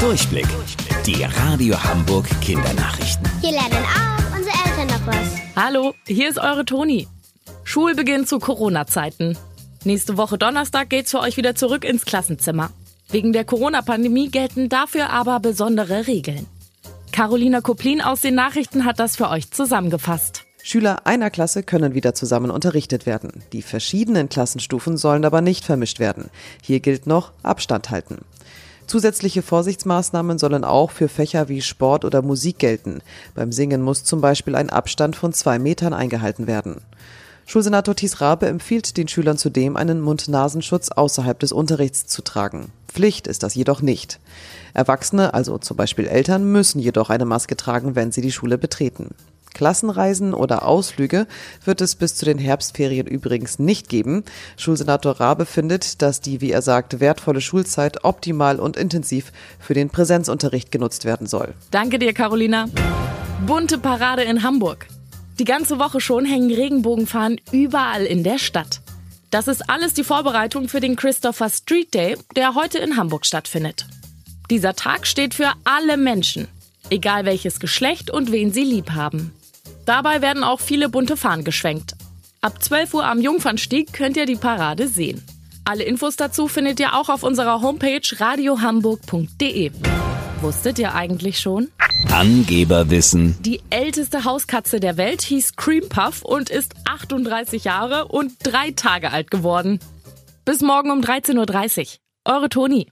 Durchblick. Die Radio Hamburg Kindernachrichten. Hier lernen auch unsere Eltern noch was. Hallo, hier ist eure Toni. Schulbeginn zu Corona-Zeiten. Nächste Woche Donnerstag geht's für euch wieder zurück ins Klassenzimmer. Wegen der Corona-Pandemie gelten dafür aber besondere Regeln. Carolina Koplin aus den Nachrichten hat das für euch zusammengefasst. Schüler einer Klasse können wieder zusammen unterrichtet werden. Die verschiedenen Klassenstufen sollen aber nicht vermischt werden. Hier gilt noch Abstand halten. Zusätzliche Vorsichtsmaßnahmen sollen auch für Fächer wie Sport oder Musik gelten. Beim Singen muss zum Beispiel ein Abstand von zwei Metern eingehalten werden. Schulsenator Thies Rabe empfiehlt den Schülern zudem, einen Mund-Nasenschutz außerhalb des Unterrichts zu tragen. Pflicht ist das jedoch nicht. Erwachsene, also zum Beispiel Eltern, müssen jedoch eine Maske tragen, wenn sie die Schule betreten. Klassenreisen oder Ausflüge wird es bis zu den Herbstferien übrigens nicht geben. Schulsenator Rabe findet, dass die, wie er sagt, wertvolle Schulzeit optimal und intensiv für den Präsenzunterricht genutzt werden soll. Danke dir, Carolina. Bunte Parade in Hamburg. Die ganze Woche schon hängen Regenbogenfahnen überall in der Stadt. Das ist alles die Vorbereitung für den Christopher Street Day, der heute in Hamburg stattfindet. Dieser Tag steht für alle Menschen, egal welches Geschlecht und wen sie lieb haben. Dabei werden auch viele bunte Fahnen geschwenkt. Ab 12 Uhr am Jungfernstieg könnt ihr die Parade sehen. Alle Infos dazu findet ihr auch auf unserer Homepage radiohamburg.de. Wusstet ihr eigentlich schon? Angeberwissen. Die älteste Hauskatze der Welt hieß Cream Puff und ist 38 Jahre und drei Tage alt geworden. Bis morgen um 13.30 Uhr. Eure Toni.